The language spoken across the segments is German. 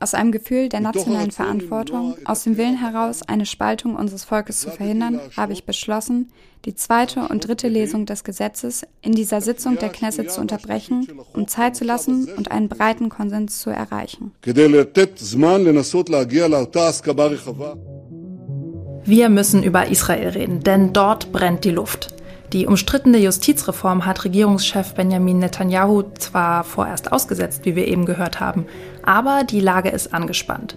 aus einem Gefühl der nationalen Verantwortung, aus dem Willen heraus, eine Spaltung unseres Volkes zu verhindern, habe ich beschlossen, die zweite und dritte Lesung des Gesetzes in dieser Sitzung der Knesset zu unterbrechen, um Zeit zu lassen und einen breiten Konsens zu erreichen. Wir müssen über Israel reden, denn dort brennt die Luft. Die umstrittene Justizreform hat Regierungschef Benjamin Netanyahu zwar vorerst ausgesetzt, wie wir eben gehört haben, aber die Lage ist angespannt.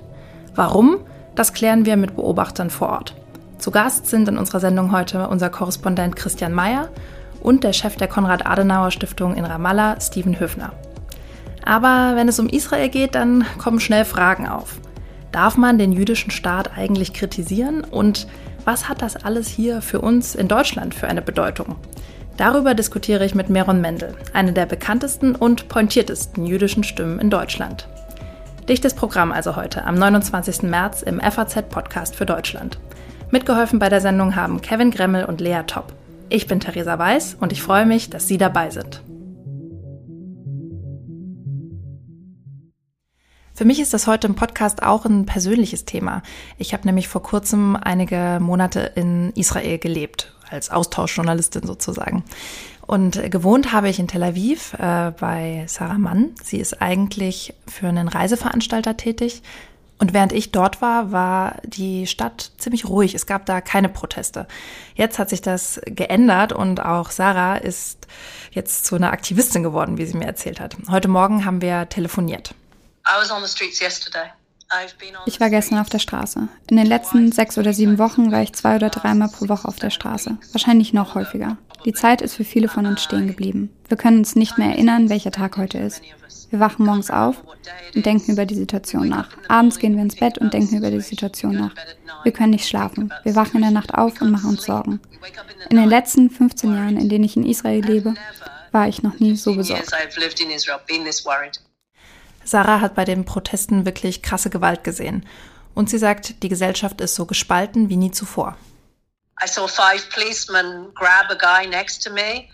Warum? Das klären wir mit Beobachtern vor Ort. Zu Gast sind in unserer Sendung heute unser Korrespondent Christian Mayer und der Chef der Konrad-Adenauer-Stiftung in Ramallah, Steven Höfner. Aber wenn es um Israel geht, dann kommen schnell Fragen auf. Darf man den jüdischen Staat eigentlich kritisieren? Und was hat das alles hier für uns in Deutschland für eine Bedeutung? Darüber diskutiere ich mit Meron Mendel, eine der bekanntesten und pointiertesten jüdischen Stimmen in Deutschland. Dichtes Programm also heute, am 29. März im FAZ-Podcast für Deutschland. Mitgeholfen bei der Sendung haben Kevin Gremmel und Lea Topp. Ich bin Theresa Weiß und ich freue mich, dass Sie dabei sind. Für mich ist das heute im Podcast auch ein persönliches Thema. Ich habe nämlich vor kurzem einige Monate in Israel gelebt, als Austauschjournalistin sozusagen. Und gewohnt habe ich in Tel Aviv äh, bei Sarah Mann. Sie ist eigentlich für einen Reiseveranstalter tätig. Und während ich dort war, war die Stadt ziemlich ruhig. Es gab da keine Proteste. Jetzt hat sich das geändert und auch Sarah ist jetzt zu einer Aktivistin geworden, wie sie mir erzählt hat. Heute Morgen haben wir telefoniert. Ich war gestern auf der Straße. In den letzten sechs oder sieben Wochen war ich zwei oder dreimal pro Woche auf der Straße. Wahrscheinlich noch häufiger. Die Zeit ist für viele von uns stehen geblieben. Wir können uns nicht mehr erinnern, welcher Tag heute ist. Wir wachen morgens auf und denken über die Situation nach. Abends gehen wir ins Bett und denken über die Situation nach. Wir können nicht schlafen. Wir wachen in der Nacht auf und machen uns Sorgen. In den letzten 15 Jahren, in denen ich in Israel lebe, war ich noch nie so besorgt. Sarah hat bei den Protesten wirklich krasse Gewalt gesehen. Und sie sagt, die Gesellschaft ist so gespalten wie nie zuvor. I saw five policemen grab a guy next to me.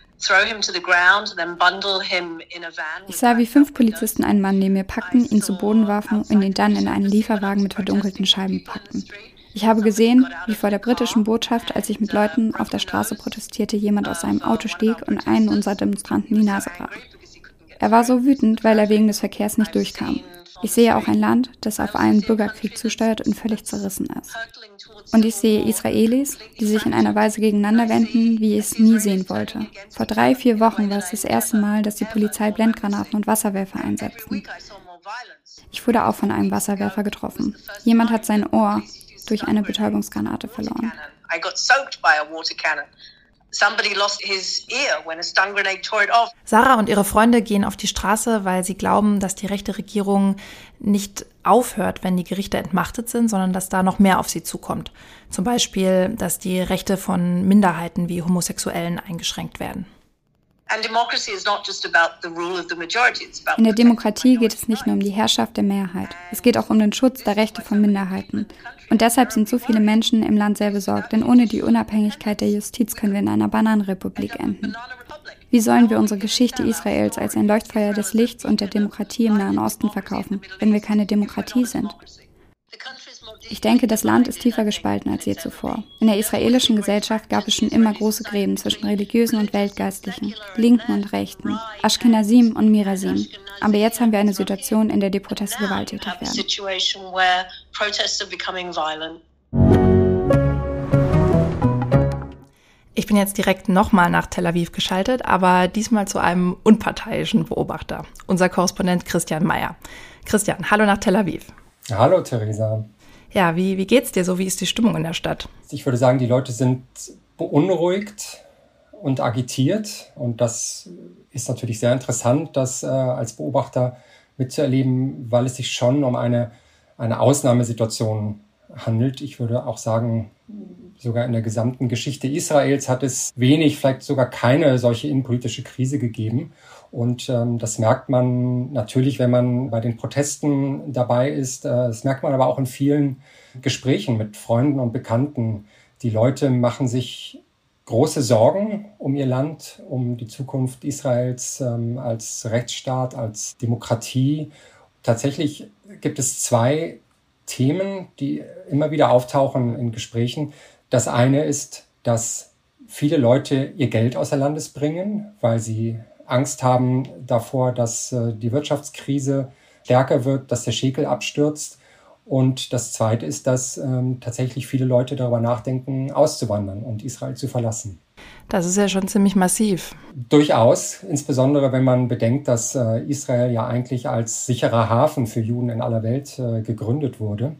Ich sah, wie fünf Polizisten einen Mann neben mir packten, ihn zu Boden warfen und ihn dann in einen Lieferwagen mit verdunkelten Scheiben packten. Ich habe gesehen, wie vor der britischen Botschaft, als ich mit Leuten auf der Straße protestierte, jemand aus seinem Auto stieg und einen unserer Demonstranten die Nase brach. Er war so wütend, weil er wegen des Verkehrs nicht durchkam. Ich sehe auch ein Land, das auf einen Bürgerkrieg zusteuert und völlig zerrissen ist. Und ich sehe Israelis, die sich in einer Weise gegeneinander wenden, wie ich es nie sehen wollte. Vor drei, vier Wochen war es das erste Mal, dass die Polizei Blendgranaten und Wasserwerfer einsetzten. Ich wurde auch von einem Wasserwerfer getroffen. Jemand hat sein Ohr durch eine Betäubungsgranate verloren. Sarah und ihre Freunde gehen auf die Straße, weil sie glauben, dass die rechte Regierung nicht aufhört, wenn die Gerichte entmachtet sind, sondern dass da noch mehr auf sie zukommt. Zum Beispiel, dass die Rechte von Minderheiten wie Homosexuellen eingeschränkt werden. In der Demokratie geht es nicht nur um die Herrschaft der Mehrheit. Es geht auch um den Schutz der Rechte von Minderheiten. Und deshalb sind so viele Menschen im Land sehr besorgt, denn ohne die Unabhängigkeit der Justiz können wir in einer Bananenrepublik enden. Wie sollen wir unsere Geschichte Israels als ein Leuchtfeuer des Lichts und der Demokratie im Nahen Osten verkaufen, wenn wir keine Demokratie sind? Ich denke, das Land ist tiefer gespalten als je zuvor. In der israelischen Gesellschaft gab es schon immer große Gräben zwischen Religiösen und Weltgeistlichen, Linken und Rechten, Ashkenazim und Mirasim. Aber jetzt haben wir eine Situation, in der die Proteste gewalttätig werden. Ich bin jetzt direkt nochmal nach Tel Aviv geschaltet, aber diesmal zu einem unparteiischen Beobachter, unser Korrespondent Christian Mayer. Christian, hallo nach Tel Aviv. Hallo Theresa. Ja, wie, wie geht's dir so? Wie ist die Stimmung in der Stadt? Ich würde sagen, die Leute sind beunruhigt und agitiert. Und das ist natürlich sehr interessant, das äh, als Beobachter mitzuerleben, weil es sich schon um eine, eine Ausnahmesituation handelt. Ich würde auch sagen, sogar in der gesamten Geschichte Israels hat es wenig, vielleicht sogar keine solche innenpolitische Krise gegeben. Und ähm, das merkt man natürlich, wenn man bei den Protesten dabei ist. Äh, das merkt man aber auch in vielen Gesprächen mit Freunden und Bekannten. Die Leute machen sich große Sorgen um ihr Land, um die Zukunft Israels ähm, als Rechtsstaat, als Demokratie. Tatsächlich gibt es zwei Themen, die immer wieder auftauchen in Gesprächen. Das eine ist, dass viele Leute ihr Geld außer Landes bringen, weil sie Angst haben davor, dass äh, die Wirtschaftskrise stärker wird, dass der Schekel abstürzt. Und das Zweite ist, dass ähm, tatsächlich viele Leute darüber nachdenken, auszuwandern und Israel zu verlassen. Das ist ja schon ziemlich massiv. Durchaus, insbesondere wenn man bedenkt, dass äh, Israel ja eigentlich als sicherer Hafen für Juden in aller Welt äh, gegründet wurde.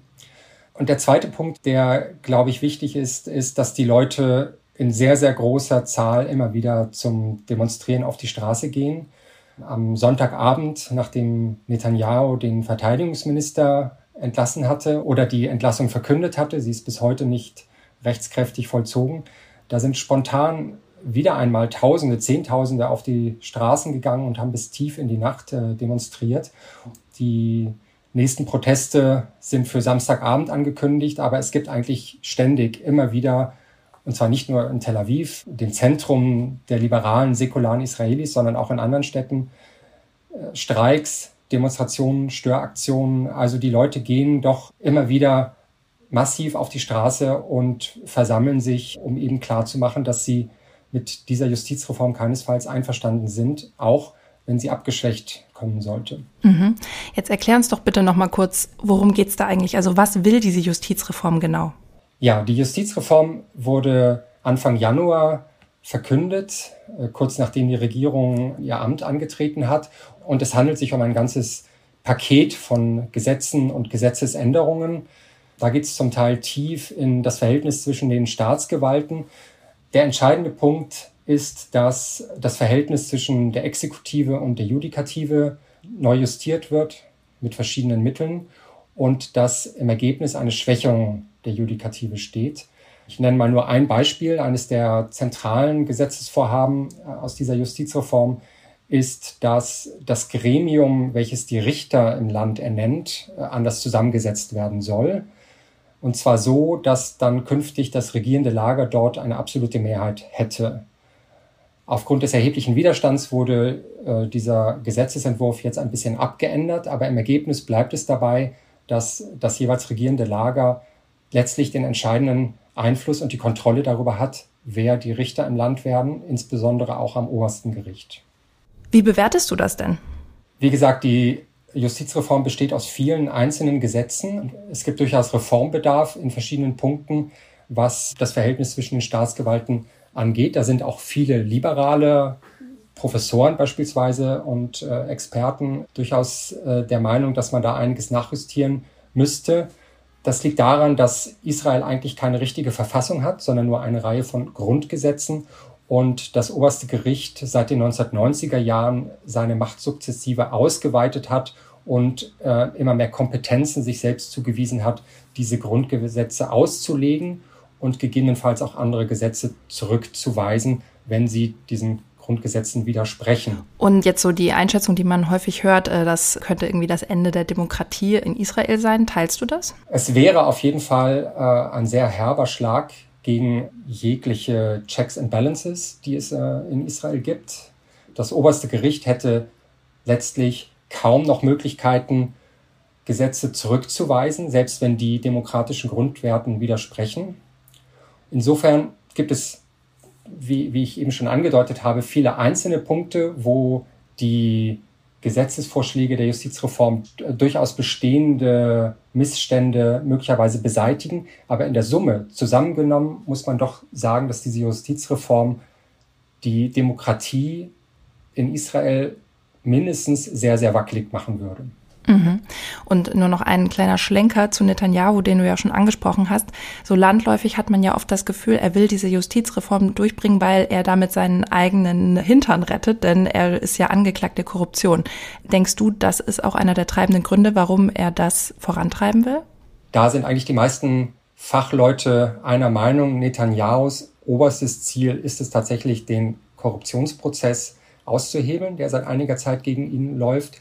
Und der zweite Punkt, der, glaube ich, wichtig ist, ist, dass die Leute in sehr, sehr großer Zahl immer wieder zum Demonstrieren auf die Straße gehen. Am Sonntagabend, nachdem Netanyahu den Verteidigungsminister entlassen hatte oder die Entlassung verkündet hatte, sie ist bis heute nicht rechtskräftig vollzogen, da sind spontan wieder einmal Tausende, Zehntausende auf die Straßen gegangen und haben bis tief in die Nacht äh, demonstriert. Die nächsten Proteste sind für Samstagabend angekündigt, aber es gibt eigentlich ständig immer wieder, und zwar nicht nur in Tel Aviv, dem Zentrum der liberalen, säkularen Israelis, sondern auch in anderen Städten, äh, Streiks, Demonstrationen, Störaktionen. Also die Leute gehen doch immer wieder massiv auf die Straße und versammeln sich, um eben klarzumachen, dass sie mit dieser Justizreform keinesfalls einverstanden sind, auch wenn sie abgeschwächt kommen sollte. Mhm. Jetzt erklär uns doch bitte noch mal kurz, worum geht es da eigentlich? Also was will diese Justizreform genau? Ja, die Justizreform wurde Anfang Januar verkündet, äh, kurz nachdem die Regierung ihr Amt angetreten hat. Und es handelt sich um ein ganzes Paket von Gesetzen und Gesetzesänderungen. Da geht es zum Teil tief in das Verhältnis zwischen den Staatsgewalten. Der entscheidende Punkt ist, dass das Verhältnis zwischen der Exekutive und der Judikative neu justiert wird mit verschiedenen Mitteln und dass im Ergebnis eine Schwächung der Judikative steht. Ich nenne mal nur ein Beispiel. Eines der zentralen Gesetzesvorhaben äh, aus dieser Justizreform ist, dass das Gremium, welches die Richter im Land ernennt, äh, anders zusammengesetzt werden soll. Und zwar so, dass dann künftig das regierende Lager dort eine absolute Mehrheit hätte. Aufgrund des erheblichen Widerstands wurde äh, dieser Gesetzesentwurf jetzt ein bisschen abgeändert, aber im Ergebnis bleibt es dabei, dass das jeweils regierende Lager letztlich den entscheidenden Einfluss und die Kontrolle darüber hat, wer die Richter im Land werden, insbesondere auch am obersten Gericht. Wie bewertest du das denn? Wie gesagt, die Justizreform besteht aus vielen einzelnen Gesetzen. Es gibt durchaus Reformbedarf in verschiedenen Punkten, was das Verhältnis zwischen den Staatsgewalten angeht. Da sind auch viele liberale Professoren beispielsweise und äh, Experten durchaus äh, der Meinung, dass man da einiges nachjustieren müsste. Das liegt daran, dass Israel eigentlich keine richtige Verfassung hat, sondern nur eine Reihe von Grundgesetzen und das oberste Gericht seit den 1990er Jahren seine Macht sukzessive ausgeweitet hat und äh, immer mehr Kompetenzen sich selbst zugewiesen hat, diese Grundgesetze auszulegen und gegebenenfalls auch andere Gesetze zurückzuweisen, wenn sie diesen Grundgesetzen widersprechen. Und jetzt so die Einschätzung, die man häufig hört, äh, das könnte irgendwie das Ende der Demokratie in Israel sein. Teilst du das? Es wäre auf jeden Fall äh, ein sehr herber Schlag gegen jegliche Checks and Balances, die es äh, in Israel gibt. Das oberste Gericht hätte letztlich kaum noch Möglichkeiten, Gesetze zurückzuweisen, selbst wenn die demokratischen Grundwerten widersprechen. Insofern gibt es, wie, wie ich eben schon angedeutet habe, viele einzelne Punkte, wo die Gesetzesvorschläge der Justizreform durchaus bestehende Missstände möglicherweise beseitigen. Aber in der Summe zusammengenommen muss man doch sagen, dass diese Justizreform die Demokratie in Israel mindestens sehr, sehr wackelig machen würde. Mhm. Und nur noch ein kleiner Schlenker zu Netanyahu, den du ja schon angesprochen hast. So landläufig hat man ja oft das Gefühl, er will diese Justizreform durchbringen, weil er damit seinen eigenen Hintern rettet, denn er ist ja angeklagt der Korruption. Denkst du, das ist auch einer der treibenden Gründe, warum er das vorantreiben will? Da sind eigentlich die meisten Fachleute einer Meinung, Netanyahus oberstes Ziel ist es tatsächlich, den Korruptionsprozess auszuhebeln, der seit einiger Zeit gegen ihn läuft.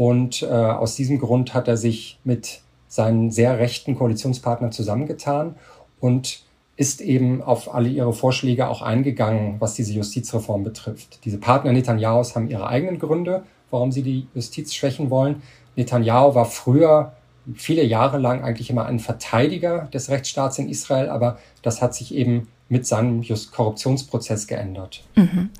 Und äh, aus diesem Grund hat er sich mit seinen sehr rechten Koalitionspartnern zusammengetan und ist eben auf alle ihre Vorschläge auch eingegangen, was diese Justizreform betrifft. Diese Partner Netanyahus haben ihre eigenen Gründe, warum sie die Justiz schwächen wollen. Netanyahu war früher viele Jahre lang eigentlich immer ein Verteidiger des Rechtsstaats in Israel, aber das hat sich eben mit seinem Just Korruptionsprozess geändert. Mhm.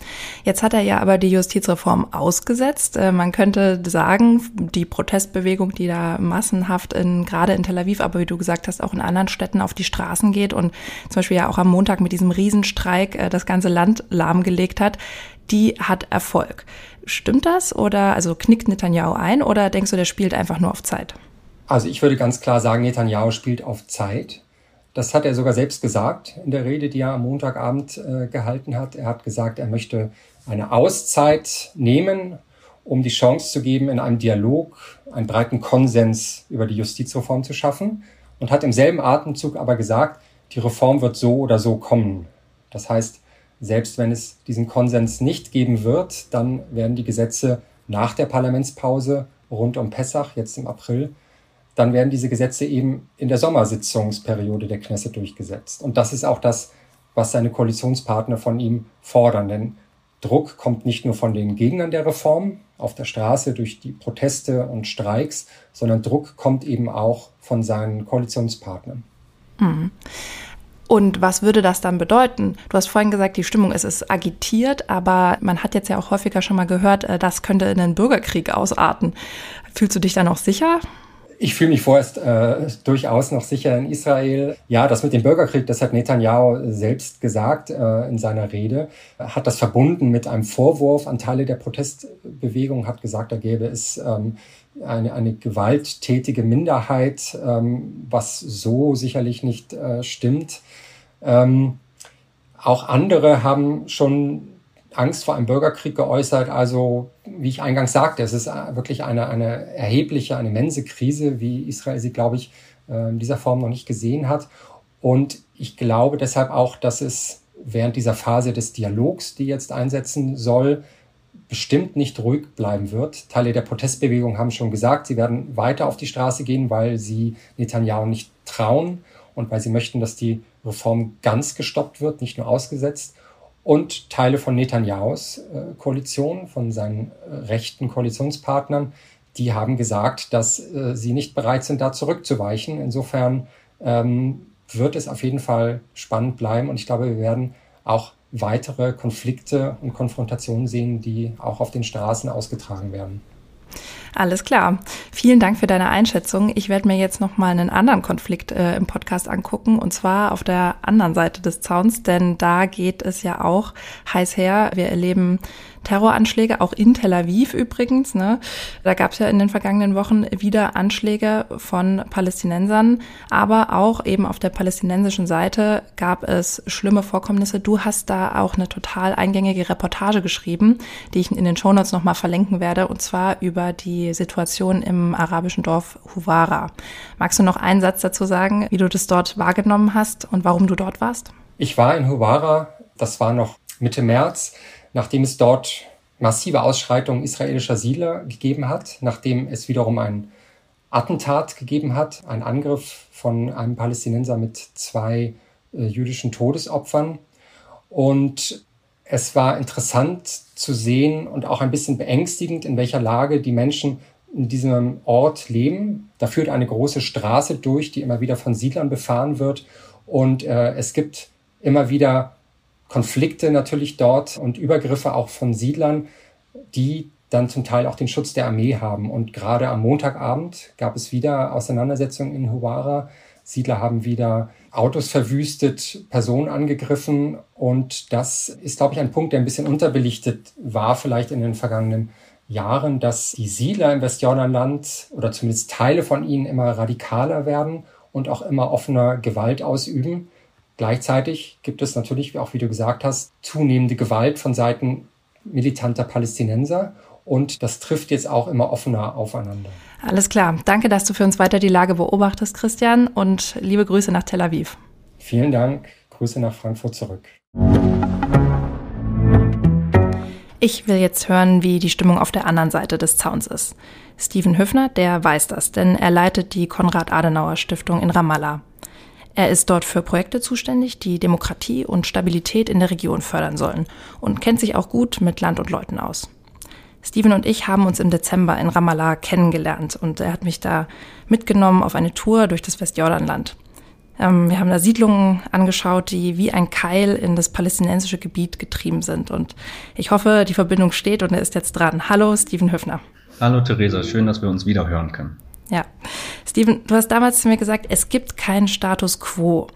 Jetzt hat er ja aber die Justizreform ausgesetzt. Äh, man könnte sagen, die Protestbewegung, die da massenhaft in, gerade in Tel Aviv, aber wie du gesagt hast, auch in anderen Städten auf die Straßen geht und zum Beispiel ja auch am Montag mit diesem Riesenstreik äh, das ganze Land lahmgelegt hat, die hat Erfolg. Stimmt das oder also knickt Netanyahu ein oder denkst du, der spielt einfach nur auf Zeit? Also ich würde ganz klar sagen, Netanyahu spielt auf Zeit. Das hat er sogar selbst gesagt in der Rede, die er am Montagabend äh, gehalten hat. Er hat gesagt, er möchte eine Auszeit nehmen, um die Chance zu geben, in einem Dialog einen breiten Konsens über die Justizreform zu schaffen und hat im selben Atemzug aber gesagt, die Reform wird so oder so kommen. Das heißt, selbst wenn es diesen Konsens nicht geben wird, dann werden die Gesetze nach der Parlamentspause rund um Pessach, jetzt im April, dann werden diese Gesetze eben in der Sommersitzungsperiode der Knesset durchgesetzt. Und das ist auch das, was seine Koalitionspartner von ihm fordern. Denn Druck kommt nicht nur von den Gegnern der Reform auf der Straße durch die Proteste und Streiks, sondern Druck kommt eben auch von seinen Koalitionspartnern. Mhm. Und was würde das dann bedeuten? Du hast vorhin gesagt, die Stimmung ist, ist agitiert, aber man hat jetzt ja auch häufiger schon mal gehört, äh, das könnte in einen Bürgerkrieg ausarten. Fühlst du dich da noch sicher? Ich fühle mich vorerst äh, durchaus noch sicher in Israel. Ja, das mit dem Bürgerkrieg, das hat Netanyahu selbst gesagt äh, in seiner Rede, hat das verbunden mit einem Vorwurf an Teile der Protestbewegung, hat gesagt, da gäbe es ähm, eine, eine gewalttätige Minderheit, ähm, was so sicherlich nicht äh, stimmt. Ähm, auch andere haben schon Angst vor einem Bürgerkrieg geäußert. Also, wie ich eingangs sagte, es ist wirklich eine, eine erhebliche, eine immense Krise, wie Israel sie, glaube ich, in dieser Form noch nicht gesehen hat. Und ich glaube deshalb auch, dass es während dieser Phase des Dialogs, die jetzt einsetzen soll, bestimmt nicht ruhig bleiben wird. Teile der Protestbewegung haben schon gesagt, sie werden weiter auf die Straße gehen, weil sie Netanyahu nicht trauen und weil sie möchten, dass die Reform ganz gestoppt wird, nicht nur ausgesetzt. Und Teile von Netanyahus äh, Koalition, von seinen äh, rechten Koalitionspartnern, die haben gesagt, dass äh, sie nicht bereit sind, da zurückzuweichen. Insofern ähm, wird es auf jeden Fall spannend bleiben und ich glaube, wir werden auch weitere Konflikte und Konfrontationen sehen, die auch auf den Straßen ausgetragen werden. Alles klar. Vielen Dank für deine Einschätzung. Ich werde mir jetzt noch mal einen anderen Konflikt äh, im Podcast angucken und zwar auf der anderen Seite des Zauns, denn da geht es ja auch heiß her. Wir erleben Terroranschläge, auch in Tel Aviv übrigens. Ne? Da gab es ja in den vergangenen Wochen wieder Anschläge von Palästinensern, aber auch eben auf der palästinensischen Seite gab es schlimme Vorkommnisse. Du hast da auch eine total eingängige Reportage geschrieben, die ich in den Shownotes nochmal verlinken werde, und zwar über die Situation im arabischen Dorf Huwara. Magst du noch einen Satz dazu sagen, wie du das dort wahrgenommen hast und warum du dort warst? Ich war in Huwara, das war noch Mitte März nachdem es dort massive Ausschreitungen israelischer Siedler gegeben hat, nachdem es wiederum ein Attentat gegeben hat, ein Angriff von einem Palästinenser mit zwei äh, jüdischen Todesopfern. Und es war interessant zu sehen und auch ein bisschen beängstigend, in welcher Lage die Menschen in diesem Ort leben. Da führt eine große Straße durch, die immer wieder von Siedlern befahren wird. Und äh, es gibt immer wieder Konflikte natürlich dort und Übergriffe auch von Siedlern, die dann zum Teil auch den Schutz der Armee haben. Und gerade am Montagabend gab es wieder Auseinandersetzungen in Huwara. Siedler haben wieder Autos verwüstet, Personen angegriffen. Und das ist, glaube ich, ein Punkt, der ein bisschen unterbelichtet war, vielleicht in den vergangenen Jahren, dass die Siedler im Westjordanland oder zumindest Teile von ihnen immer radikaler werden und auch immer offener Gewalt ausüben. Gleichzeitig gibt es natürlich, auch wie du gesagt hast, zunehmende Gewalt von Seiten militanter Palästinenser. und das trifft jetzt auch immer offener aufeinander. Alles klar. Danke, dass du für uns weiter die Lage beobachtest, Christian, und liebe Grüße nach Tel Aviv. Vielen Dank. Grüße nach Frankfurt zurück. Ich will jetzt hören, wie die Stimmung auf der anderen Seite des Zauns ist. Steven Höfner, der weiß das, denn er leitet die Konrad-Adenauer-Stiftung in Ramallah. Er ist dort für Projekte zuständig, die Demokratie und Stabilität in der Region fördern sollen und kennt sich auch gut mit Land und Leuten aus. Steven und ich haben uns im Dezember in Ramallah kennengelernt und er hat mich da mitgenommen auf eine Tour durch das Westjordanland. Ähm, wir haben da Siedlungen angeschaut, die wie ein Keil in das palästinensische Gebiet getrieben sind. Und ich hoffe, die Verbindung steht und er ist jetzt dran. Hallo, Steven Höfner. Hallo, Theresa. Schön, dass wir uns wieder hören können. Ja. Steven, du hast damals zu mir gesagt, es gibt keinen Status quo.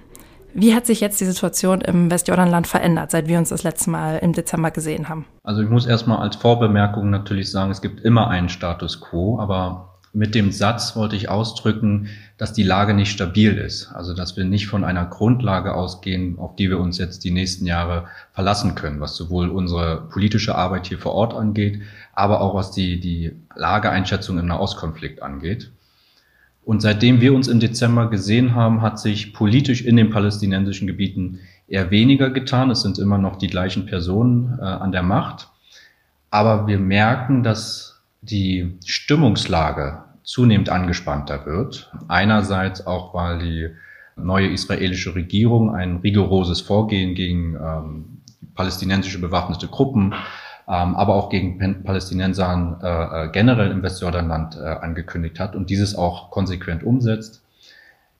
Wie hat sich jetzt die Situation im Westjordanland verändert, seit wir uns das letzte Mal im Dezember gesehen haben? Also ich muss erstmal als Vorbemerkung natürlich sagen, es gibt immer einen Status quo, aber mit dem Satz wollte ich ausdrücken, dass die Lage nicht stabil ist. Also dass wir nicht von einer Grundlage ausgehen, auf die wir uns jetzt die nächsten Jahre verlassen können, was sowohl unsere politische Arbeit hier vor Ort angeht, aber auch was die, die Lageeinschätzung im Nahostkonflikt angeht. Und seitdem wir uns im Dezember gesehen haben, hat sich politisch in den palästinensischen Gebieten eher weniger getan. Es sind immer noch die gleichen Personen äh, an der Macht. Aber wir merken, dass die Stimmungslage zunehmend angespannter wird. Einerseits auch, weil die neue israelische Regierung ein rigoroses Vorgehen gegen ähm, palästinensische bewaffnete Gruppen aber auch gegen Palästinensern äh, äh, generell im Westjordanland äh, angekündigt hat und dieses auch konsequent umsetzt.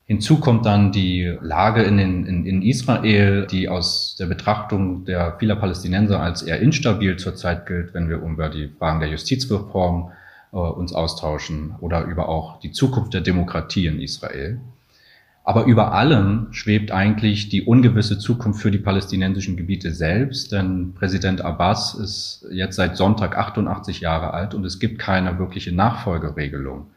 Hinzu kommt dann die Lage in, den, in, in Israel, die aus der Betrachtung der vieler Palästinenser als eher instabil zurzeit gilt, wenn wir über die Fragen der Justizreform äh, uns austauschen oder über auch die Zukunft der Demokratie in Israel. Aber über allem schwebt eigentlich die ungewisse Zukunft für die palästinensischen Gebiete selbst, denn Präsident Abbas ist jetzt seit Sonntag 88 Jahre alt und es gibt keine wirkliche Nachfolgeregelung.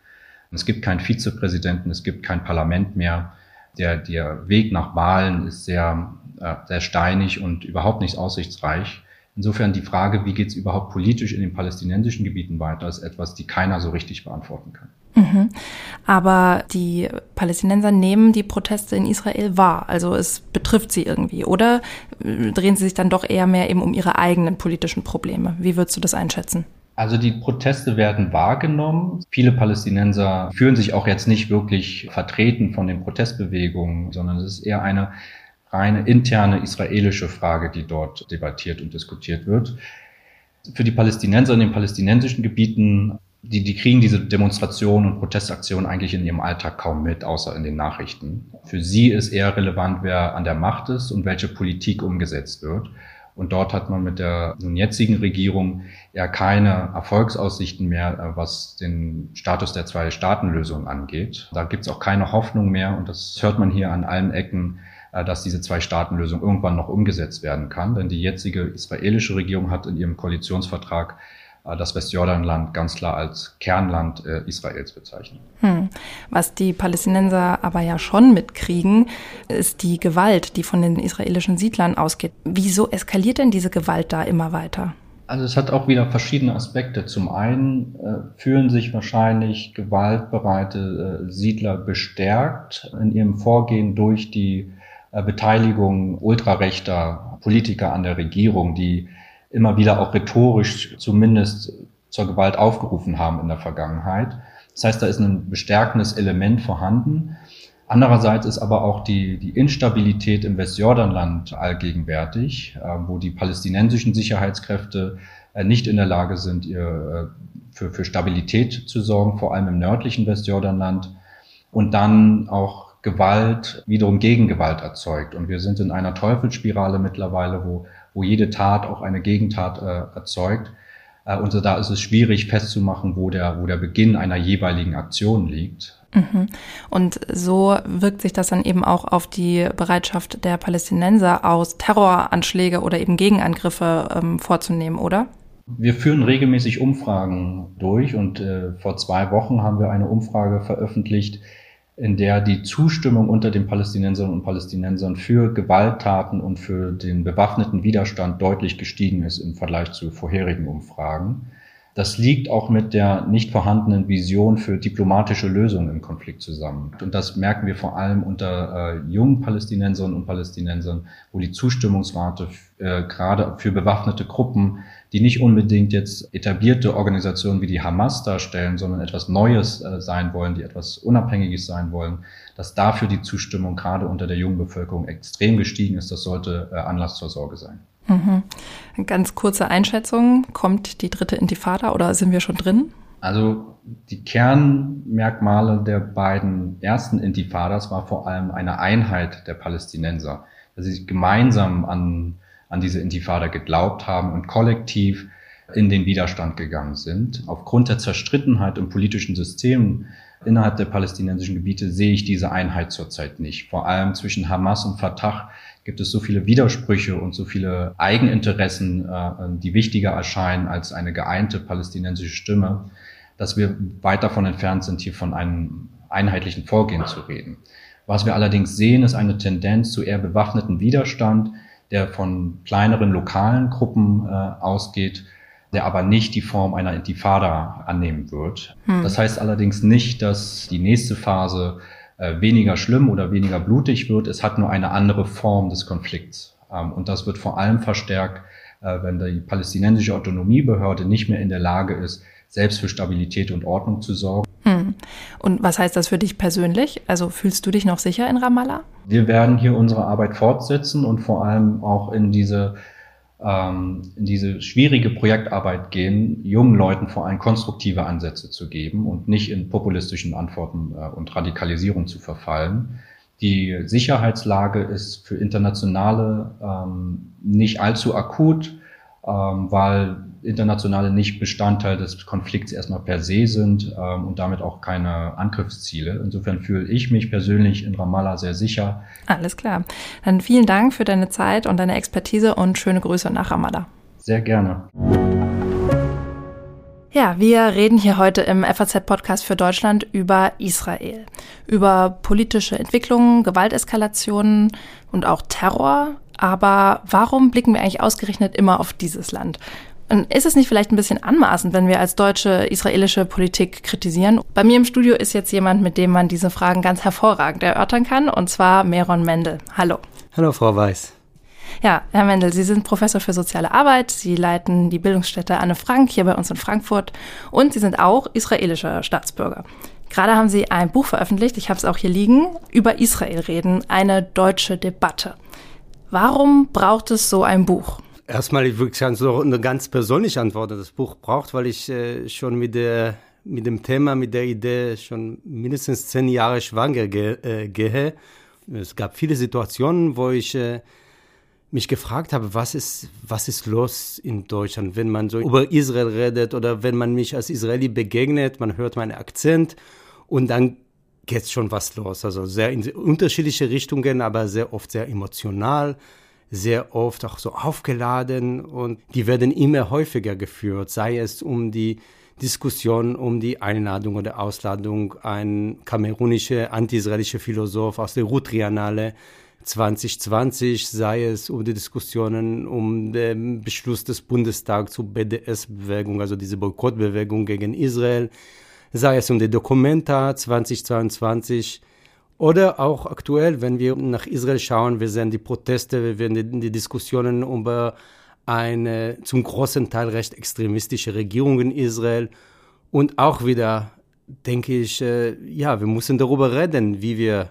Es gibt keinen Vizepräsidenten, es gibt kein Parlament mehr. Der, der Weg nach Wahlen ist sehr, äh, sehr steinig und überhaupt nicht aussichtsreich. Insofern die Frage, wie geht es überhaupt politisch in den palästinensischen Gebieten weiter, ist etwas, die keiner so richtig beantworten kann. Mhm. Aber die Palästinenser nehmen die Proteste in Israel wahr. Also es betrifft sie irgendwie. Oder drehen sie sich dann doch eher mehr eben um ihre eigenen politischen Probleme? Wie würdest du das einschätzen? Also die Proteste werden wahrgenommen. Viele Palästinenser fühlen sich auch jetzt nicht wirklich vertreten von den Protestbewegungen, sondern es ist eher eine reine interne israelische Frage, die dort debattiert und diskutiert wird. Für die Palästinenser in den palästinensischen Gebieten die, die kriegen diese Demonstrationen und Protestaktionen eigentlich in ihrem Alltag kaum mit, außer in den Nachrichten. Für sie ist eher relevant, wer an der Macht ist und welche Politik umgesetzt wird. Und dort hat man mit der nun jetzigen Regierung eher keine Erfolgsaussichten mehr, äh, was den Status der Zwei-Staaten-Lösung angeht. Da gibt es auch keine Hoffnung mehr und das hört man hier an allen Ecken, äh, dass diese Zwei-Staaten-Lösung irgendwann noch umgesetzt werden kann. Denn die jetzige israelische Regierung hat in ihrem Koalitionsvertrag das Westjordanland ganz klar als Kernland äh, Israels bezeichnen. Hm. Was die Palästinenser aber ja schon mitkriegen, ist die Gewalt, die von den israelischen Siedlern ausgeht. Wieso eskaliert denn diese Gewalt da immer weiter? Also es hat auch wieder verschiedene Aspekte. Zum einen äh, fühlen sich wahrscheinlich gewaltbereite äh, Siedler bestärkt in ihrem Vorgehen durch die äh, Beteiligung ultrarechter Politiker an der Regierung, die immer wieder auch rhetorisch zumindest zur Gewalt aufgerufen haben in der Vergangenheit. Das heißt, da ist ein bestärkendes Element vorhanden. Andererseits ist aber auch die, die Instabilität im Westjordanland allgegenwärtig, äh, wo die palästinensischen Sicherheitskräfte äh, nicht in der Lage sind, ihr, äh, für, für Stabilität zu sorgen, vor allem im nördlichen Westjordanland. Und dann auch Gewalt wiederum Gegengewalt erzeugt. Und wir sind in einer Teufelsspirale mittlerweile, wo wo jede Tat auch eine Gegentat äh, erzeugt. Äh, und so da ist es schwierig festzumachen, wo der, wo der Beginn einer jeweiligen Aktion liegt. Mhm. Und so wirkt sich das dann eben auch auf die Bereitschaft der Palästinenser aus, Terroranschläge oder eben Gegenangriffe ähm, vorzunehmen, oder? Wir führen regelmäßig Umfragen durch und äh, vor zwei Wochen haben wir eine Umfrage veröffentlicht, in der die Zustimmung unter den Palästinensern und Palästinensern für Gewalttaten und für den bewaffneten Widerstand deutlich gestiegen ist im Vergleich zu vorherigen Umfragen. Das liegt auch mit der nicht vorhandenen Vision für diplomatische Lösungen im Konflikt zusammen. Und das merken wir vor allem unter äh, jungen Palästinenserinnen und Palästinensern, wo die Zustimmungsrate äh, gerade für bewaffnete Gruppen, die nicht unbedingt jetzt etablierte Organisationen wie die Hamas darstellen, sondern etwas Neues äh, sein wollen, die etwas Unabhängiges sein wollen, dass dafür die Zustimmung gerade unter der jungen Bevölkerung extrem gestiegen ist. Das sollte äh, Anlass zur Sorge sein. Mhm. Ganz kurze Einschätzung. Kommt die dritte Intifada oder sind wir schon drin? Also die Kernmerkmale der beiden ersten Intifadas war vor allem eine Einheit der Palästinenser, dass sie gemeinsam an, an diese Intifada geglaubt haben und kollektiv in den Widerstand gegangen sind. Aufgrund der Zerstrittenheit im politischen System innerhalb der palästinensischen Gebiete sehe ich diese Einheit zurzeit nicht. Vor allem zwischen Hamas und Fatah gibt es so viele Widersprüche und so viele Eigeninteressen, äh, die wichtiger erscheinen als eine geeinte palästinensische Stimme, dass wir weit davon entfernt sind, hier von einem einheitlichen Vorgehen zu reden. Was wir allerdings sehen, ist eine Tendenz zu eher bewaffneten Widerstand, der von kleineren lokalen Gruppen äh, ausgeht, der aber nicht die Form einer Intifada annehmen wird. Hm. Das heißt allerdings nicht, dass die nächste Phase äh, weniger schlimm oder weniger blutig wird. Es hat nur eine andere Form des Konflikts. Ähm, und das wird vor allem verstärkt, äh, wenn die palästinensische Autonomiebehörde nicht mehr in der Lage ist, selbst für Stabilität und Ordnung zu sorgen. Hm. Und was heißt das für dich persönlich? Also fühlst du dich noch sicher in Ramallah? Wir werden hier unsere Arbeit fortsetzen und vor allem auch in diese ähm, in diese schwierige Projektarbeit gehen, jungen Leuten vor allem konstruktive Ansätze zu geben und nicht in populistischen Antworten äh, und Radikalisierung zu verfallen. Die Sicherheitslage ist für Internationale ähm, nicht allzu akut, ähm, weil Internationale nicht Bestandteil des Konflikts erstmal per se sind ähm, und damit auch keine Angriffsziele. Insofern fühle ich mich persönlich in Ramallah sehr sicher. Alles klar. Dann vielen Dank für deine Zeit und deine Expertise und schöne Grüße nach Ramallah. Sehr gerne. Ja, wir reden hier heute im FAZ-Podcast für Deutschland über Israel, über politische Entwicklungen, Gewalteskalationen und auch Terror. Aber warum blicken wir eigentlich ausgerechnet immer auf dieses Land? Und ist es nicht vielleicht ein bisschen anmaßend, wenn wir als Deutsche israelische Politik kritisieren? Bei mir im Studio ist jetzt jemand, mit dem man diese Fragen ganz hervorragend erörtern kann, und zwar Meron Mendel. Hallo. Hallo, Frau Weiß. Ja, Herr Mendel, Sie sind Professor für soziale Arbeit, Sie leiten die Bildungsstätte Anne Frank hier bei uns in Frankfurt und Sie sind auch israelischer Staatsbürger. Gerade haben Sie ein Buch veröffentlicht, ich habe es auch hier liegen, über Israel reden, eine deutsche Debatte. Warum braucht es so ein Buch? Erstmal, ich würde sagen, so eine ganz persönliche Antwort, das Buch braucht, weil ich äh, schon mit der mit dem Thema, mit der Idee schon mindestens zehn Jahre schwanger ge äh, gehe. Es gab viele Situationen, wo ich äh, mich gefragt habe, was ist, was ist los in Deutschland, wenn man so über Israel redet oder wenn man mich als Israeli begegnet, man hört meinen Akzent und dann geht schon was los. Also sehr in unterschiedliche Richtungen, aber sehr oft sehr emotional sehr oft auch so aufgeladen und die werden immer häufiger geführt, sei es um die Diskussion um die Einladung oder Ausladung ein kamerunischer anti-israelischer Philosoph aus der Rutrianale 2020, sei es um die Diskussionen um den Beschluss des Bundestags zur BDS-Bewegung, also diese Boykottbewegung gegen Israel, sei es um die Dokumenta 2022, oder auch aktuell, wenn wir nach Israel schauen, wir sehen die Proteste, wir sehen die, die Diskussionen über eine zum großen Teil recht extremistische Regierung in Israel. Und auch wieder denke ich, äh, ja, wir müssen darüber reden, wie wir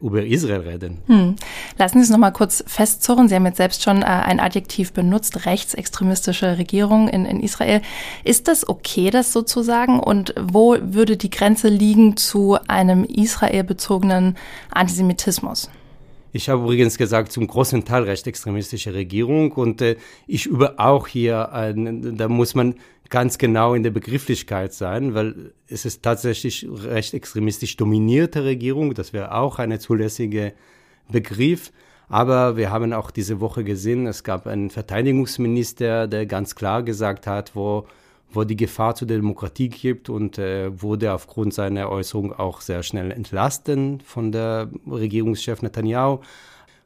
über Israel reden. Hm. Lassen Sie es nochmal kurz festzurren. Sie haben jetzt selbst schon äh, ein Adjektiv benutzt, rechtsextremistische Regierung in, in Israel. Ist das okay, das sozusagen? Und wo würde die Grenze liegen zu einem israelbezogenen Antisemitismus? Ich habe übrigens gesagt, zum großen Teil rechtsextremistische Regierung und äh, ich übe auch hier, ein, da muss man ganz genau in der Begrifflichkeit sein, weil es ist tatsächlich recht extremistisch dominierte Regierung. Das wäre auch eine zulässige Begriff. Aber wir haben auch diese Woche gesehen, es gab einen Verteidigungsminister, der ganz klar gesagt hat, wo, wo die Gefahr zur Demokratie gibt und äh, wurde aufgrund seiner Äußerung auch sehr schnell entlasten von der Regierungschef Netanyahu.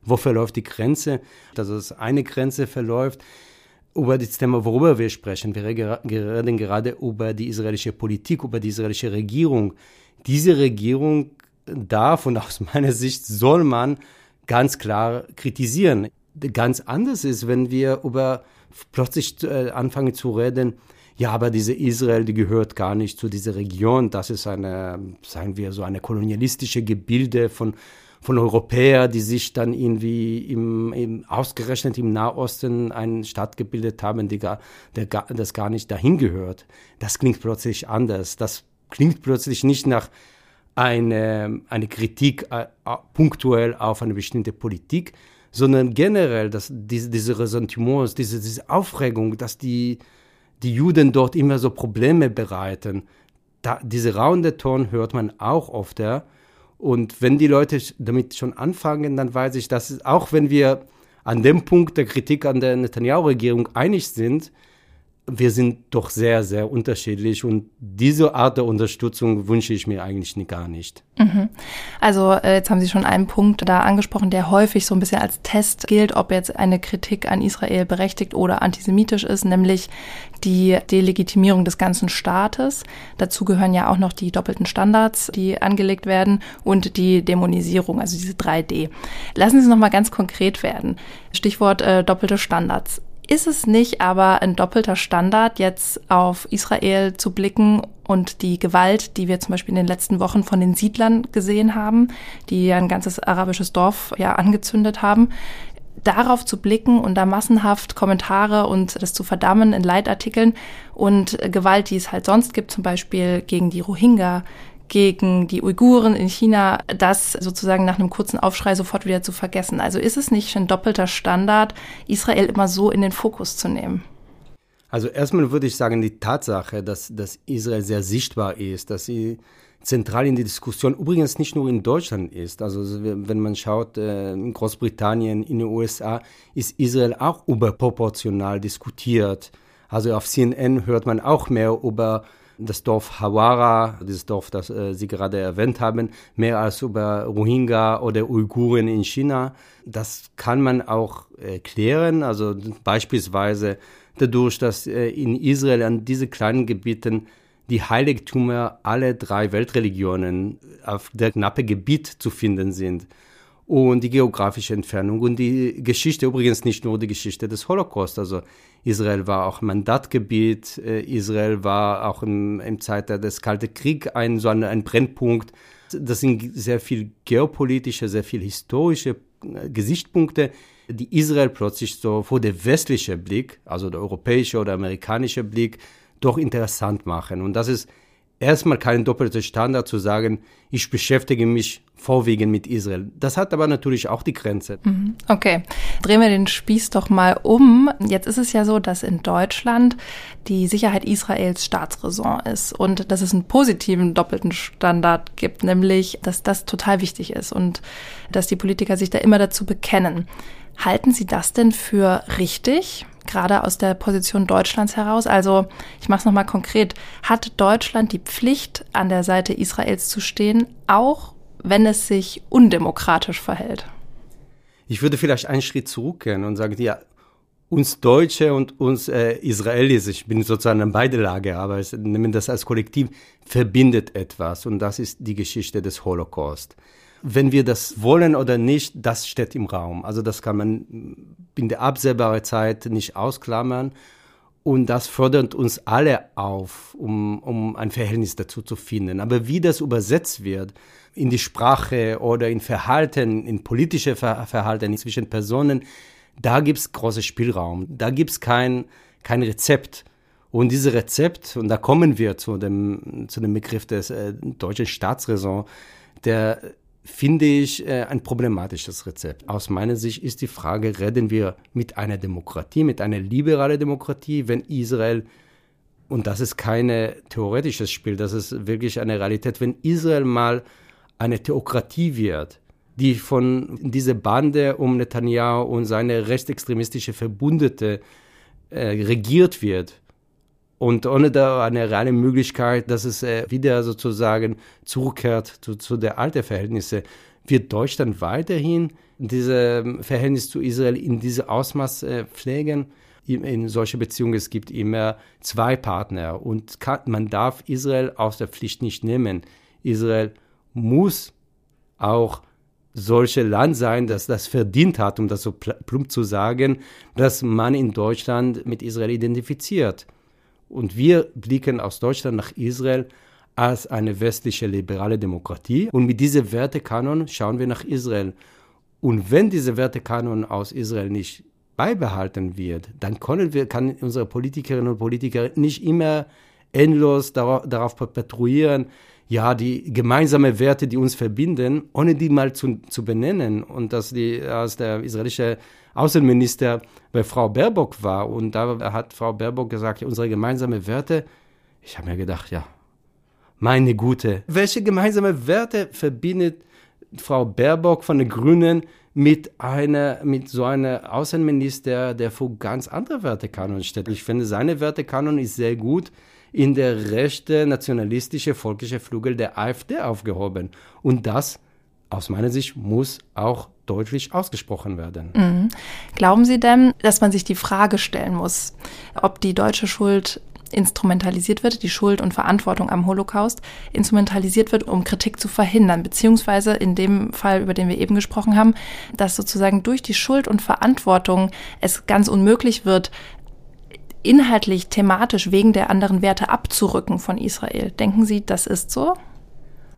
Wo verläuft die Grenze? Dass es eine Grenze verläuft, über das Thema, worüber wir sprechen. Wir reden gerade über die israelische Politik, über die israelische Regierung. Diese Regierung darf und aus meiner Sicht soll man ganz klar kritisieren. Ganz anders ist, wenn wir über plötzlich äh, anfangen zu reden, ja, aber diese Israel, die gehört gar nicht zu dieser Region. Das ist eine, sagen wir, so eine kolonialistische Gebilde von, von Europäern, die sich dann irgendwie im, im, ausgerechnet im Nahosten eine Stadt gebildet haben, die gar, der, das gar nicht dahin gehört. Das klingt plötzlich anders. Das klingt plötzlich nicht nach eine, eine Kritik äh, punktuell auf eine bestimmte Politik, sondern generell, dass diese, diese Ressentiments, diese, diese Aufregung, dass die, die Juden dort immer so Probleme bereiten. Da, diese rauende Ton hört man auch oft. Ja? Und wenn die Leute damit schon anfangen, dann weiß ich, dass auch wenn wir an dem Punkt der Kritik an der Netanyahu-Regierung einig sind, wir sind doch sehr, sehr unterschiedlich und diese Art der Unterstützung wünsche ich mir eigentlich gar nicht. Mhm. Also äh, jetzt haben Sie schon einen Punkt da angesprochen, der häufig so ein bisschen als Test gilt, ob jetzt eine Kritik an Israel berechtigt oder antisemitisch ist, nämlich die Delegitimierung des ganzen Staates. Dazu gehören ja auch noch die doppelten Standards, die angelegt werden und die Dämonisierung, also diese 3D. Lassen Sie es nochmal ganz konkret werden. Stichwort äh, doppelte Standards ist es nicht aber ein doppelter Standard, jetzt auf Israel zu blicken und die Gewalt, die wir zum Beispiel in den letzten Wochen von den Siedlern gesehen haben, die ein ganzes arabisches Dorf ja angezündet haben, darauf zu blicken und da massenhaft Kommentare und das zu verdammen in Leitartikeln und Gewalt, die es halt sonst gibt, zum Beispiel gegen die Rohingya, gegen die Uiguren in China, das sozusagen nach einem kurzen Aufschrei sofort wieder zu vergessen. Also ist es nicht ein doppelter Standard, Israel immer so in den Fokus zu nehmen? Also erstmal würde ich sagen, die Tatsache, dass, dass Israel sehr sichtbar ist, dass sie zentral in die Diskussion übrigens nicht nur in Deutschland ist. Also wenn man schaut, äh, in Großbritannien, in den USA ist Israel auch überproportional diskutiert. Also auf CNN hört man auch mehr über das Dorf Hawara, dieses Dorf, das äh, Sie gerade erwähnt haben, mehr als über Rohingya oder Uiguren in China. Das kann man auch erklären, also beispielsweise dadurch, dass äh, in Israel an diese kleinen Gebieten die Heiligtümer aller drei Weltreligionen auf der knappe Gebiet zu finden sind und die geografische Entfernung und die Geschichte, übrigens nicht nur die Geschichte des Holocaust, also Israel war auch Mandatgebiet, äh, Israel war auch im, im Zeit des Kalten Kriegs ein, so ein, ein Brennpunkt. Das sind sehr viel geopolitische, sehr viel historische äh, Gesichtspunkte, die Israel plötzlich so vor der westliche Blick, also der europäische oder amerikanische Blick, doch interessant machen. Und das ist erstmal kein doppelter Standard zu sagen, ich beschäftige mich vorwiegend mit Israel. Das hat aber natürlich auch die Grenze. Mhm. Okay, drehen wir den Spieß doch mal um. Jetzt ist es ja so, dass in Deutschland die Sicherheit Israels Staatsräson ist und dass es einen positiven doppelten Standard gibt, nämlich, dass das total wichtig ist und dass die Politiker sich da immer dazu bekennen. Halten Sie das denn für richtig? Gerade aus der Position Deutschlands heraus. Also ich mache es nochmal konkret. Hat Deutschland die Pflicht, an der Seite Israels zu stehen, auch wenn es sich undemokratisch verhält? Ich würde vielleicht einen Schritt zurückgehen und sagen, ja, uns Deutsche und uns äh, Israelis, ich bin sozusagen in beide Lager, aber ich nehme das als Kollektiv, verbindet etwas und das ist die Geschichte des Holocaust. Wenn wir das wollen oder nicht, das steht im Raum. Also das kann man in der absehbaren Zeit nicht ausklammern. Und das fördert uns alle auf, um, um ein Verhältnis dazu zu finden. Aber wie das übersetzt wird in die Sprache oder in Verhalten, in politische Verhalten zwischen Personen, da gibt es großen Spielraum. Da gibt es kein, kein Rezept. Und dieses Rezept, und da kommen wir zu dem, zu dem Begriff des äh, deutschen Staatsräson, der finde ich äh, ein problematisches Rezept. Aus meiner Sicht ist die Frage, reden wir mit einer Demokratie, mit einer liberalen Demokratie, wenn Israel, und das ist kein theoretisches Spiel, das ist wirklich eine Realität, wenn Israel mal eine Theokratie wird, die von dieser Bande um Netanyahu und seine rechtsextremistische Verbündete äh, regiert wird, und ohne da eine reale Möglichkeit, dass es äh, wieder sozusagen zurückkehrt zu, zu der alten Verhältnisse, wird Deutschland weiterhin dieses ähm, Verhältnis zu Israel in diesem Ausmaß äh, pflegen? in solche Beziehungen, es gibt immer zwei Partner und kann, man darf Israel aus der Pflicht nicht nehmen. Israel muss auch solche Land sein, das das verdient hat, um das so plump zu sagen, dass man in Deutschland mit Israel identifiziert. Und wir blicken aus Deutschland nach Israel als eine westliche liberale Demokratie. Und mit diesem Wertekanon schauen wir nach Israel. Und wenn dieser Wertekanon aus Israel nicht beibehalten wird, dann können wir, kann unsere Politikerinnen und Politiker nicht immer endlos darauf, darauf patrouillieren, ja, die gemeinsamen Werte, die uns verbinden, ohne die mal zu, zu benennen. Und dass die, als der israelische Außenminister bei Frau Baerbock war und da hat Frau Baerbock gesagt, unsere gemeinsamen Werte, ich habe mir gedacht, ja, meine Gute, welche gemeinsame Werte verbindet Frau Baerbock von den Grünen mit einer, mit so einem Außenminister, der für ganz andere Wertekanon steht? Ich finde, seine Wertekanon ist sehr gut in der rechte, nationalistische, volkliche Flügel der AfD aufgehoben. Und das, aus meiner Sicht, muss auch deutlich ausgesprochen werden. Mhm. Glauben Sie denn, dass man sich die Frage stellen muss, ob die deutsche Schuld instrumentalisiert wird, die Schuld und Verantwortung am Holocaust instrumentalisiert wird, um Kritik zu verhindern, beziehungsweise in dem Fall, über den wir eben gesprochen haben, dass sozusagen durch die Schuld und Verantwortung es ganz unmöglich wird, inhaltlich, thematisch wegen der anderen Werte abzurücken von Israel. Denken Sie, das ist so?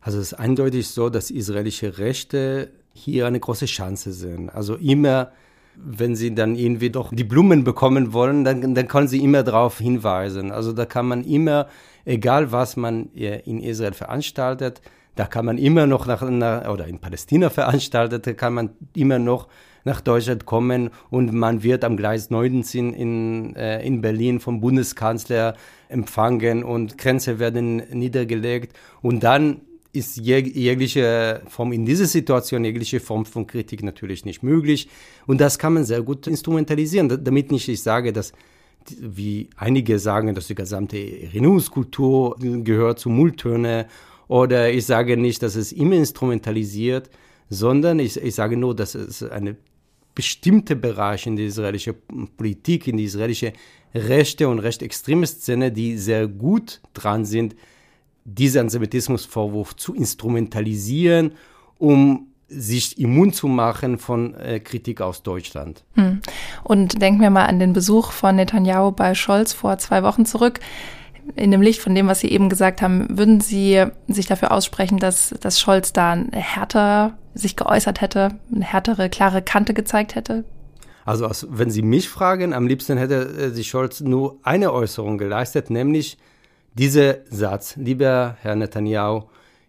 Also es ist eindeutig so, dass israelische Rechte hier eine große Chance sind. Also immer, wenn sie dann irgendwie doch die Blumen bekommen wollen, dann, dann können sie immer darauf hinweisen. Also da kann man immer, egal was man in Israel veranstaltet, da kann man immer noch nach, oder in Palästina veranstaltet, kann man immer noch nach Deutschland kommen und man wird am Gleis 19 in, äh, in Berlin vom Bundeskanzler empfangen und Grenzen werden niedergelegt und dann ist jeg jegliche Form in dieser Situation, jegliche Form von Kritik natürlich nicht möglich. Und das kann man sehr gut instrumentalisieren, damit nicht ich sage, dass wie einige sagen, dass die gesamte Erinnerungskultur gehört zu Mülltöne oder ich sage nicht, dass es immer instrumentalisiert, sondern ich, ich sage nur, dass es eine bestimmte Bereiche in der israelischen Politik, in die israelische rechte und rechtsextreme Szene, die sehr gut dran sind, diesen Antisemitismusvorwurf zu instrumentalisieren, um sich immun zu machen von äh, Kritik aus Deutschland. Hm. Und denken wir mal an den Besuch von Netanyahu bei Scholz vor zwei Wochen zurück in dem Licht von dem, was Sie eben gesagt haben, würden Sie sich dafür aussprechen, dass, dass Scholz da härter sich geäußert hätte, eine härtere, klare Kante gezeigt hätte? Also, wenn Sie mich fragen, am liebsten hätte äh, sich Scholz nur eine Äußerung geleistet, nämlich dieser Satz, lieber Herr Netanyahu,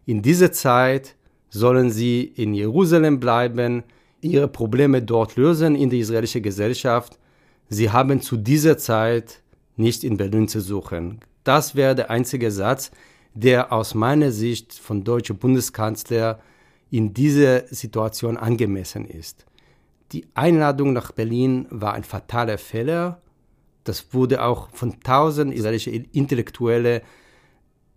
in dieser Zeit sollen Sie in Jerusalem bleiben, Ihre Probleme dort lösen in der israelischen Gesellschaft. Sie haben zu dieser Zeit nicht in Berlin zu suchen. Das wäre der einzige Satz, der aus meiner Sicht von deutscher Bundeskanzler in dieser Situation angemessen ist. Die Einladung nach Berlin war ein fataler Fehler. Das wurde auch von tausend israelische Intellektuelle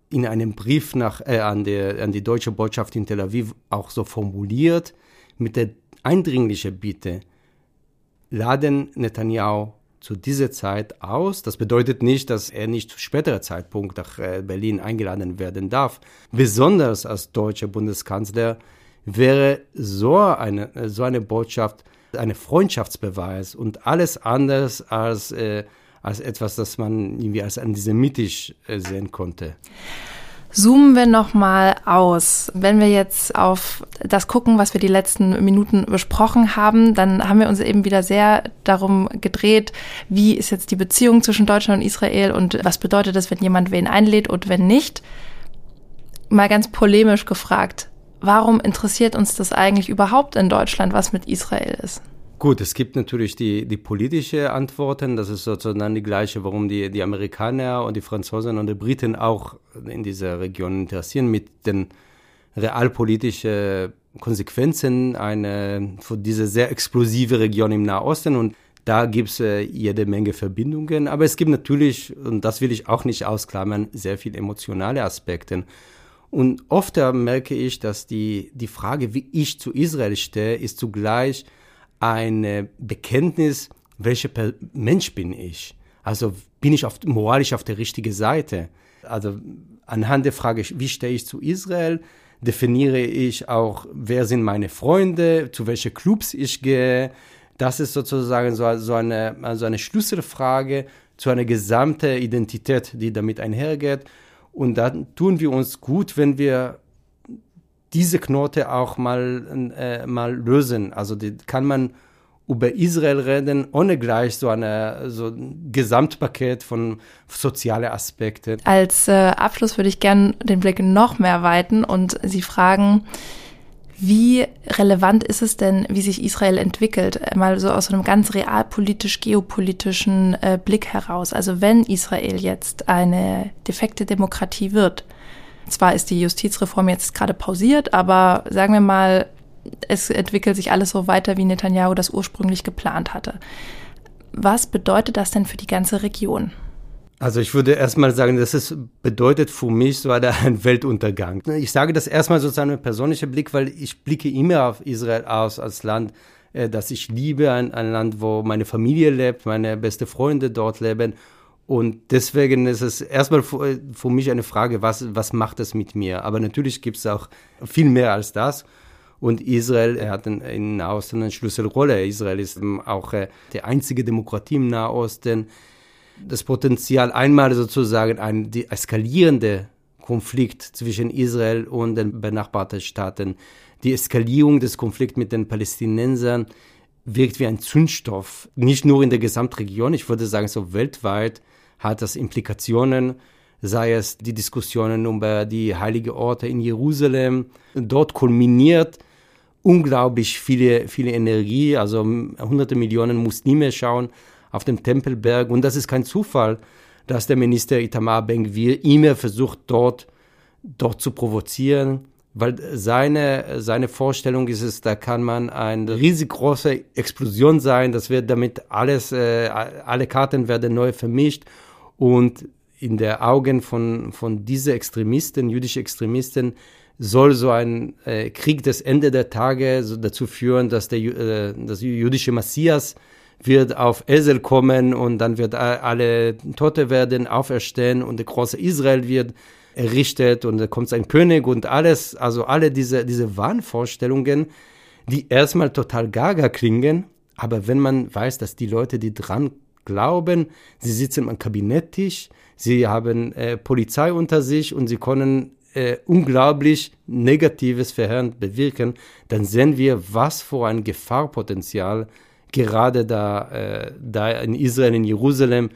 in einem Brief nach, äh, an, der, an die deutsche Botschaft in Tel Aviv auch so formuliert, mit der eindringlichen Bitte, laden Netanyahu zu dieser Zeit aus. Das bedeutet nicht, dass er nicht zu späterer Zeitpunkt nach äh, Berlin eingeladen werden darf. Besonders als deutscher Bundeskanzler wäre so eine, so eine Botschaft eine Freundschaftsbeweis und alles anders als, äh, als etwas, das man irgendwie als antisemitisch äh, sehen konnte. Zoomen wir nochmal aus. Wenn wir jetzt auf das gucken, was wir die letzten Minuten besprochen haben, dann haben wir uns eben wieder sehr darum gedreht, wie ist jetzt die Beziehung zwischen Deutschland und Israel und was bedeutet es, wenn jemand wen einlädt und wenn nicht. Mal ganz polemisch gefragt, warum interessiert uns das eigentlich überhaupt in Deutschland, was mit Israel ist? Gut, es gibt natürlich die, die politische Antworten. Das ist sozusagen die gleiche, warum die, die Amerikaner und die Franzosen und die Briten auch in dieser Region interessieren mit den realpolitischen Konsequenzen eine, für diese sehr explosive Region im Nahosten. Und da gibt es äh, jede Menge Verbindungen. Aber es gibt natürlich, und das will ich auch nicht ausklammern, sehr viele emotionale Aspekte. Und oft merke ich, dass die, die Frage, wie ich zu Israel stehe, ist zugleich ein Bekenntnis welcher Mensch bin ich? Also bin ich auf, moralisch auf der richtigen Seite? Also anhand der Frage, wie stehe ich zu Israel, definiere ich auch, wer sind meine Freunde, zu welchen Clubs ich gehe. Das ist sozusagen so, so, eine, also eine Schlüsselfrage zu einer gesamten Identität, die damit einhergeht. Und dann tun wir uns gut, wenn wir diese Knote auch mal, äh, mal lösen. Also die kann man über Israel reden, ohne gleich so, eine, so ein Gesamtpaket von sozialen Aspekten. Als äh, Abschluss würde ich gerne den Blick noch mehr weiten und Sie fragen, wie relevant ist es denn, wie sich Israel entwickelt? Mal so aus einem ganz realpolitisch-geopolitischen äh, Blick heraus. Also wenn Israel jetzt eine defekte Demokratie wird, zwar ist die Justizreform jetzt gerade pausiert, aber sagen wir mal, es entwickelt sich alles so weiter, wie Netanyahu das ursprünglich geplant hatte. Was bedeutet das denn für die ganze Region? Also ich würde erstmal sagen, das ist, bedeutet für mich so ein Weltuntergang. Ich sage das erstmal sozusagen mit persönlichem Blick, weil ich blicke immer auf Israel aus als Land, äh, das ich liebe, ein, ein Land, wo meine Familie lebt, meine beste Freunde dort leben. Und deswegen ist es erstmal für, mich eine Frage, was, was macht es mit mir? Aber natürlich gibt es auch viel mehr als das. Und Israel er hat in, in Nahosten eine Schlüsselrolle. Israel ist auch äh, die einzige Demokratie im Nahosten. Das Potenzial, einmal sozusagen ein die eskalierende Konflikt zwischen Israel und den benachbarten Staaten, die Eskalierung des Konflikts mit den Palästinensern wirkt wie ein Zündstoff, nicht nur in der Gesamtregion, ich würde sagen so weltweit hat das Implikationen sei es die Diskussionen über die heiligen Orte in Jerusalem. Dort kulminiert unglaublich viele, viele Energie, also hunderte Millionen Muslime schauen auf dem Tempelberg. Und das ist kein Zufall, dass der Minister Itamar Ben-Gvir immer versucht, dort, dort zu provozieren, weil seine, seine Vorstellung ist es, da kann man eine riesig große Explosion sein, das wird damit alles, äh, alle Karten werden neu vermischt und in der Augen von, von diesen Extremisten, jüdischen Extremisten, soll so ein äh, Krieg des Ende der Tage so dazu führen, dass der äh, das jüdische Messias wird auf Esel kommen und dann wird alle Tote werden auferstehen und der große Israel wird errichtet und da kommt ein König und alles, also alle diese, diese Wahnvorstellungen, die erstmal total gaga klingen, aber wenn man weiß, dass die Leute, die dran glauben, sie sitzen am Kabinetttisch, sie haben äh, Polizei unter sich und sie können äh, unglaublich negatives Verhalten bewirken, dann sehen wir, was für ein Gefahrpotenzial gerade da, äh, da in Israel, in Jerusalem,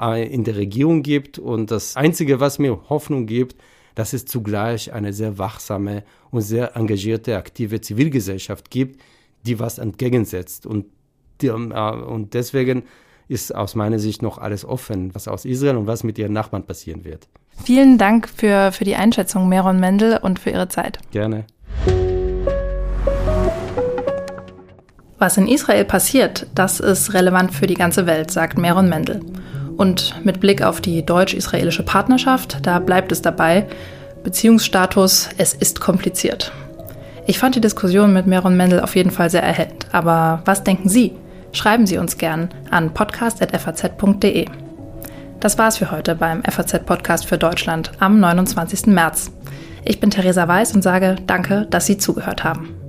äh, in der Regierung gibt. Und das Einzige, was mir Hoffnung gibt, dass es zugleich eine sehr wachsame und sehr engagierte, aktive Zivilgesellschaft gibt, die was entgegensetzt. Und, die, äh, und deswegen ist aus meiner Sicht noch alles offen, was aus Israel und was mit ihren Nachbarn passieren wird. Vielen Dank für, für die Einschätzung, Meron Mendel, und für Ihre Zeit. Gerne. Was in Israel passiert, das ist relevant für die ganze Welt, sagt Meron Mendel. Und mit Blick auf die deutsch-israelische Partnerschaft, da bleibt es dabei, Beziehungsstatus, es ist kompliziert. Ich fand die Diskussion mit Meron Mendel auf jeden Fall sehr erhellend. Aber was denken Sie? Schreiben Sie uns gern an podcast.faz.de. Das war's für heute beim FAZ-Podcast für Deutschland am 29. März. Ich bin Theresa Weiß und sage Danke, dass Sie zugehört haben.